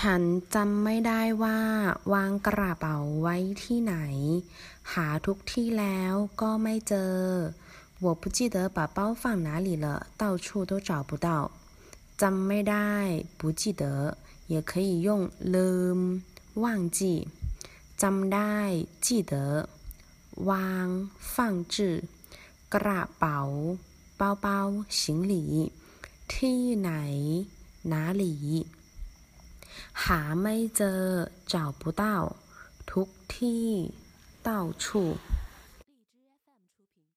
ฉันจำไม่ได้ว่า วางกระเป๋าไว้ที่ไหน หาทุกที่แล้วก็ไม่เจอ我不记得把包放哪里了到处都找不到จำไม่ได้不记得也可以用ลืม忘记จำได้记得วาง放置กระเป๋า包包行李ที่ไหน哪里 หาไม่เจอ找不到ทุกที่到处